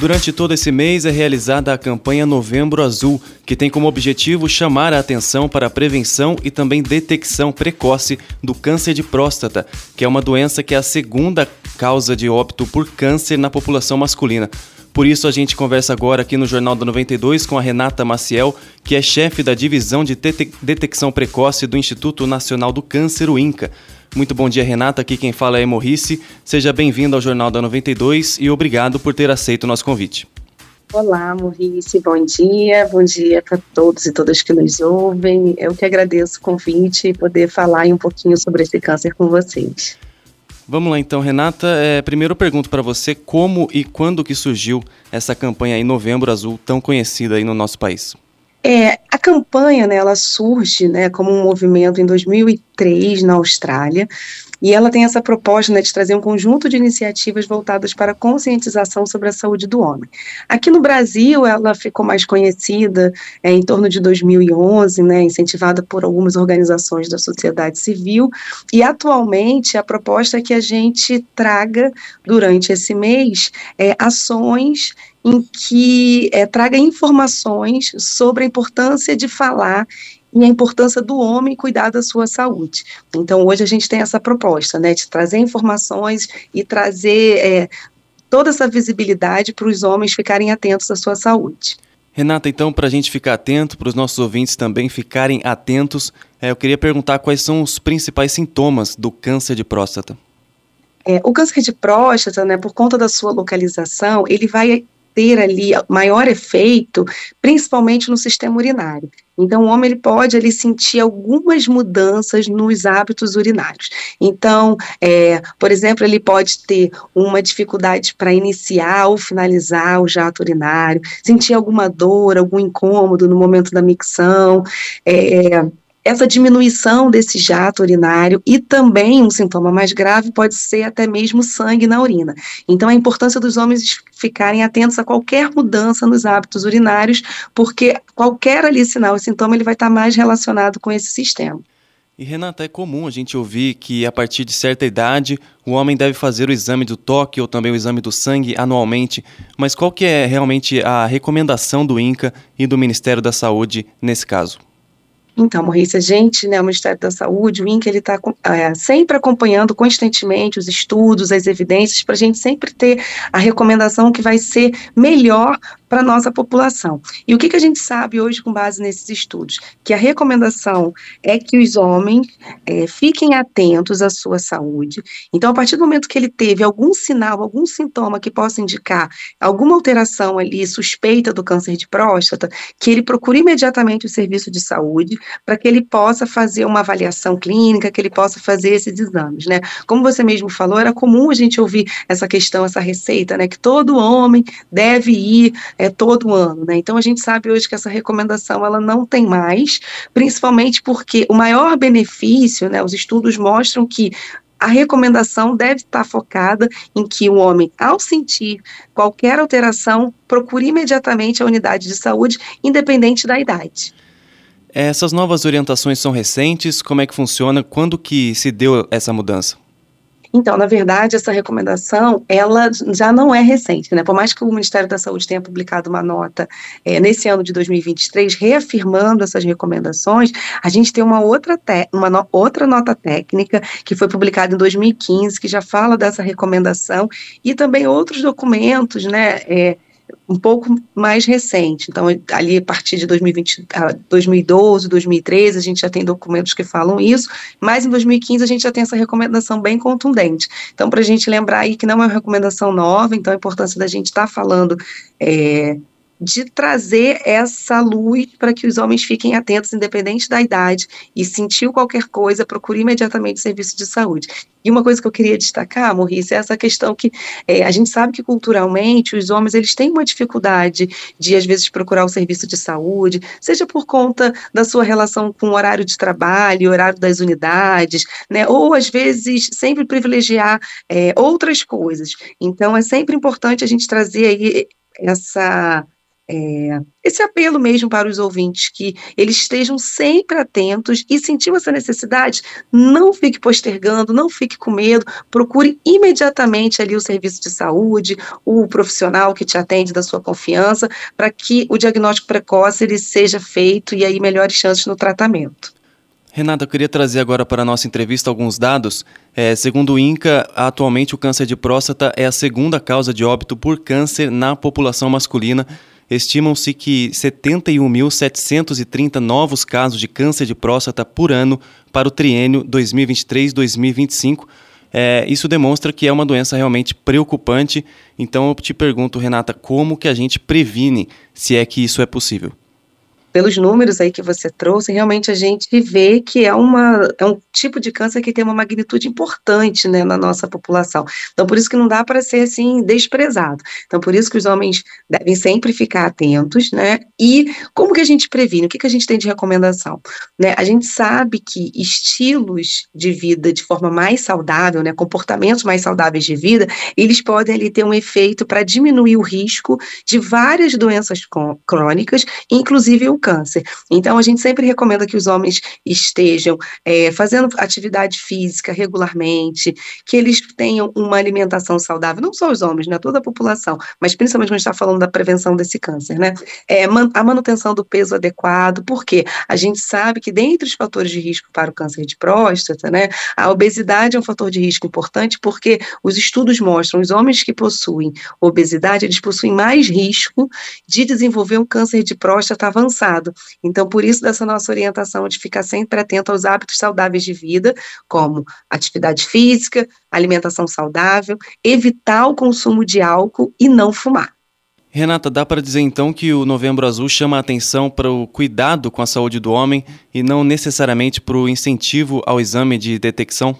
Durante todo esse mês é realizada a campanha Novembro Azul, que tem como objetivo chamar a atenção para a prevenção e também detecção precoce do câncer de próstata, que é uma doença que é a segunda causa de óbito por câncer na população masculina. Por isso a gente conversa agora aqui no Jornal da 92 com a Renata Maciel, que é chefe da divisão de detecção precoce do Instituto Nacional do Câncer, o INCA. Muito bom dia, Renata. Aqui quem fala é Morrice. Seja bem-vindo ao Jornal da 92 e obrigado por ter aceito o nosso convite. Olá, Morrice. Bom dia. Bom dia para todos e todas que nos ouvem. Eu que agradeço o convite e poder falar um pouquinho sobre esse câncer com vocês. Vamos lá então, Renata. É, primeiro eu pergunto para você como e quando que surgiu essa campanha em Novembro Azul tão conhecida aí no nosso país. É, a campanha, né, ela surge, né, como um movimento em 2003 na Austrália, e ela tem essa proposta né, de trazer um conjunto de iniciativas voltadas para a conscientização sobre a saúde do homem. Aqui no Brasil, ela ficou mais conhecida é, em torno de 2011, né, incentivada por algumas organizações da sociedade civil, e atualmente a proposta é que a gente traga, durante esse mês, é, ações em que é, traga informações sobre a importância de falar e a importância do homem cuidar da sua saúde. Então, hoje a gente tem essa proposta, né, de trazer informações e trazer é, toda essa visibilidade para os homens ficarem atentos à sua saúde. Renata, então, para a gente ficar atento, para os nossos ouvintes também ficarem atentos, é, eu queria perguntar quais são os principais sintomas do câncer de próstata. É, o câncer de próstata, né, por conta da sua localização, ele vai ter ali maior efeito, principalmente no sistema urinário. Então, o homem ele pode ali sentir algumas mudanças nos hábitos urinários. Então, é, por exemplo, ele pode ter uma dificuldade para iniciar ou finalizar o jato urinário, sentir alguma dor, algum incômodo no momento da micção. É, essa diminuição desse jato urinário e também um sintoma mais grave pode ser até mesmo sangue na urina. Então, a importância dos homens ficarem atentos a qualquer mudança nos hábitos urinários, porque qualquer ali sinal e sintoma ele vai estar mais relacionado com esse sistema. E Renata, é comum a gente ouvir que a partir de certa idade o homem deve fazer o exame do toque ou também o exame do sangue anualmente, mas qual que é realmente a recomendação do INCA e do Ministério da Saúde nesse caso? Então, Maurício, a gente, né, o Ministério da Saúde, o INCA, ele está é, sempre acompanhando constantemente os estudos, as evidências, para a gente sempre ter a recomendação que vai ser melhor para a nossa população. E o que, que a gente sabe hoje com base nesses estudos? Que a recomendação é que os homens é, fiquem atentos à sua saúde. Então, a partir do momento que ele teve algum sinal, algum sintoma que possa indicar alguma alteração ali suspeita do câncer de próstata, que ele procure imediatamente o serviço de saúde para que ele possa fazer uma avaliação clínica, que ele possa fazer esses exames, né? Como você mesmo falou, era comum a gente ouvir essa questão, essa receita, né? Que todo homem deve ir é, todo ano, né? Então a gente sabe hoje que essa recomendação ela não tem mais, principalmente porque o maior benefício, né? Os estudos mostram que a recomendação deve estar focada em que o homem, ao sentir qualquer alteração, procure imediatamente a unidade de saúde, independente da idade. Essas novas orientações são recentes? Como é que funciona? Quando que se deu essa mudança? Então, na verdade, essa recomendação, ela já não é recente, né? Por mais que o Ministério da Saúde tenha publicado uma nota é, nesse ano de 2023, reafirmando essas recomendações, a gente tem uma outra, uma no outra nota técnica que foi publicada em 2015, que já fala dessa recomendação, e também outros documentos, né? É, um pouco mais recente. Então, ali a partir de 2020, 2012, 2013, a gente já tem documentos que falam isso, mas em 2015 a gente já tem essa recomendação bem contundente. Então, para a gente lembrar aí que não é uma recomendação nova, então a importância da gente estar tá falando é, de trazer essa luz para que os homens fiquem atentos, independente da idade, e sentiu qualquer coisa, procure imediatamente o serviço de saúde. E uma coisa que eu queria destacar, Maurice, é essa questão que é, a gente sabe que culturalmente os homens eles têm uma dificuldade de às vezes procurar o serviço de saúde, seja por conta da sua relação com o horário de trabalho, horário das unidades, né, ou às vezes sempre privilegiar é, outras coisas. Então é sempre importante a gente trazer aí essa é, esse apelo mesmo para os ouvintes, que eles estejam sempre atentos e sentiu essa necessidade, não fique postergando, não fique com medo, procure imediatamente ali o serviço de saúde, o profissional que te atende da sua confiança, para que o diagnóstico precoce ele seja feito e aí melhores chances no tratamento. Renata, eu queria trazer agora para a nossa entrevista alguns dados. É, segundo o INCA, atualmente o câncer de próstata é a segunda causa de óbito por câncer na população masculina. Estimam-se que 71.730 novos casos de câncer de próstata por ano para o triênio 2023-2025. É, isso demonstra que é uma doença realmente preocupante. Então eu te pergunto, Renata, como que a gente previne, se é que isso é possível? Pelos números aí que você trouxe, realmente a gente vê que é, uma, é um tipo de câncer que tem uma magnitude importante né, na nossa população. Então, por isso que não dá para ser assim desprezado. Então, por isso que os homens devem sempre ficar atentos, né? E como que a gente previne? O que, que a gente tem de recomendação? Né? A gente sabe que estilos de vida de forma mais saudável, né, comportamentos mais saudáveis de vida, eles podem ali ter um efeito para diminuir o risco de várias doenças crônicas, inclusive o câncer. Então, a gente sempre recomenda que os homens estejam é, fazendo atividade física regularmente, que eles tenham uma alimentação saudável, não só os homens, né, toda a população, mas principalmente quando a gente está falando da prevenção desse câncer, né? É, a manutenção do peso adequado, porque a gente sabe que dentre os fatores de risco para o câncer de próstata, né, a obesidade é um fator de risco importante, porque os estudos mostram os homens que possuem obesidade, eles possuem mais risco de desenvolver um câncer de próstata avançado então, por isso, dessa nossa orientação de ficar sempre atento aos hábitos saudáveis de vida, como atividade física, alimentação saudável, evitar o consumo de álcool e não fumar. Renata, dá para dizer então que o Novembro Azul chama a atenção para o cuidado com a saúde do homem e não necessariamente para o incentivo ao exame de detecção?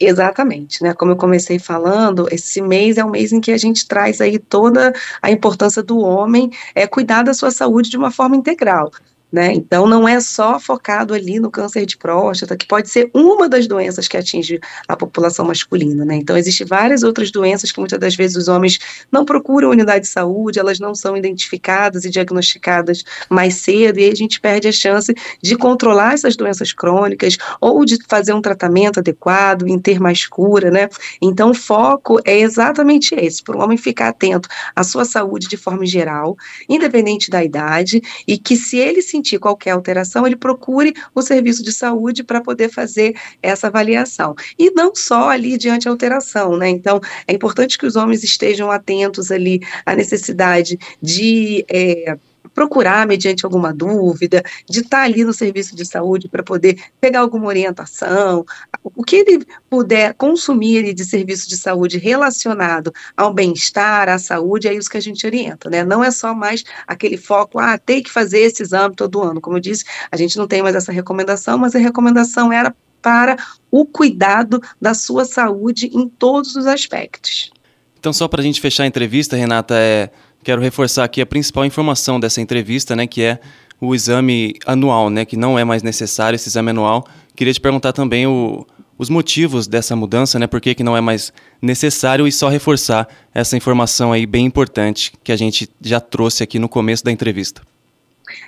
Exatamente, né? Como eu comecei falando, esse mês é um mês em que a gente traz aí toda a importância do homem é cuidar da sua saúde de uma forma integral. Né? Então, não é só focado ali no câncer de próstata, que pode ser uma das doenças que atinge a população masculina. Né? Então, existem várias outras doenças que muitas das vezes os homens não procuram unidade de saúde, elas não são identificadas e diagnosticadas mais cedo, e aí a gente perde a chance de controlar essas doenças crônicas ou de fazer um tratamento adequado, em ter mais cura. Né? Então, o foco é exatamente esse: para o homem ficar atento à sua saúde de forma geral, independente da idade, e que se ele se sentir qualquer alteração, ele procure o serviço de saúde para poder fazer essa avaliação. E não só ali diante da alteração, né? Então, é importante que os homens estejam atentos ali à necessidade de. É, procurar mediante alguma dúvida, de estar ali no serviço de saúde para poder pegar alguma orientação, o que ele puder consumir de serviço de saúde relacionado ao bem-estar, à saúde, é isso que a gente orienta, né? Não é só mais aquele foco, ah, tem que fazer esse exame todo ano. Como eu disse, a gente não tem mais essa recomendação, mas a recomendação era para o cuidado da sua saúde em todos os aspectos. Então, só para a gente fechar a entrevista, Renata, é quero reforçar aqui a principal informação dessa entrevista, né, que é o exame anual, né, que não é mais necessário esse exame anual. Queria te perguntar também o, os motivos dessa mudança, né, por que, que não é mais necessário e só reforçar essa informação aí bem importante que a gente já trouxe aqui no começo da entrevista.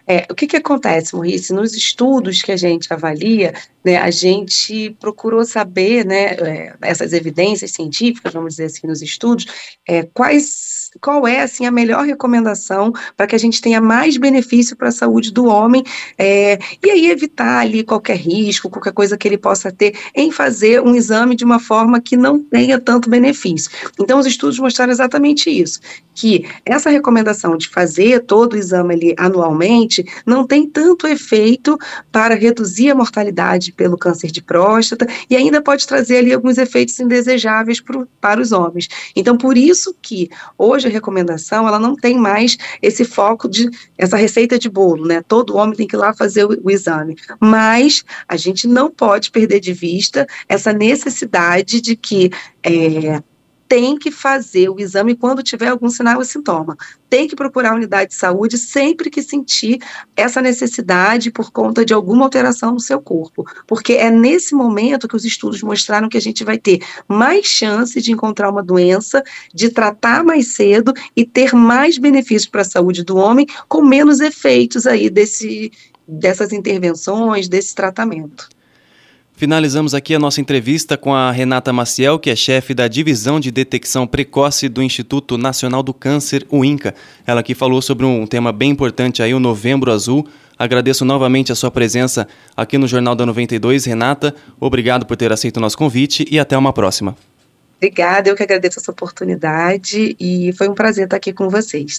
É, o que, que acontece, Maurice? Nos estudos que a gente avalia, né, a gente procurou saber, né, é, essas evidências científicas, vamos dizer assim, nos estudos, é, quais qual é assim a melhor recomendação para que a gente tenha mais benefício para a saúde do homem é, e aí evitar ali qualquer risco, qualquer coisa que ele possa ter em fazer um exame de uma forma que não tenha tanto benefício. Então os estudos mostraram exatamente isso, que essa recomendação de fazer todo o exame ali anualmente não tem tanto efeito para reduzir a mortalidade pelo câncer de próstata e ainda pode trazer ali alguns efeitos indesejáveis pro, para os homens. Então por isso que hoje hoje a recomendação, ela não tem mais esse foco de, essa receita de bolo, né? Todo homem tem que ir lá fazer o, o exame. Mas a gente não pode perder de vista essa necessidade de que é, tem que fazer o exame quando tiver algum sinal ou sintoma. Tem que procurar a unidade de saúde sempre que sentir essa necessidade por conta de alguma alteração no seu corpo, porque é nesse momento que os estudos mostraram que a gente vai ter mais chance de encontrar uma doença, de tratar mais cedo e ter mais benefícios para a saúde do homem, com menos efeitos aí desse, dessas intervenções, desse tratamento. Finalizamos aqui a nossa entrevista com a Renata Maciel, que é chefe da Divisão de Detecção Precoce do Instituto Nacional do Câncer, o INCA. Ela aqui falou sobre um tema bem importante aí, o Novembro Azul. Agradeço novamente a sua presença aqui no Jornal da 92. Renata, obrigado por ter aceito o nosso convite e até uma próxima. Obrigada, eu que agradeço essa oportunidade e foi um prazer estar aqui com vocês.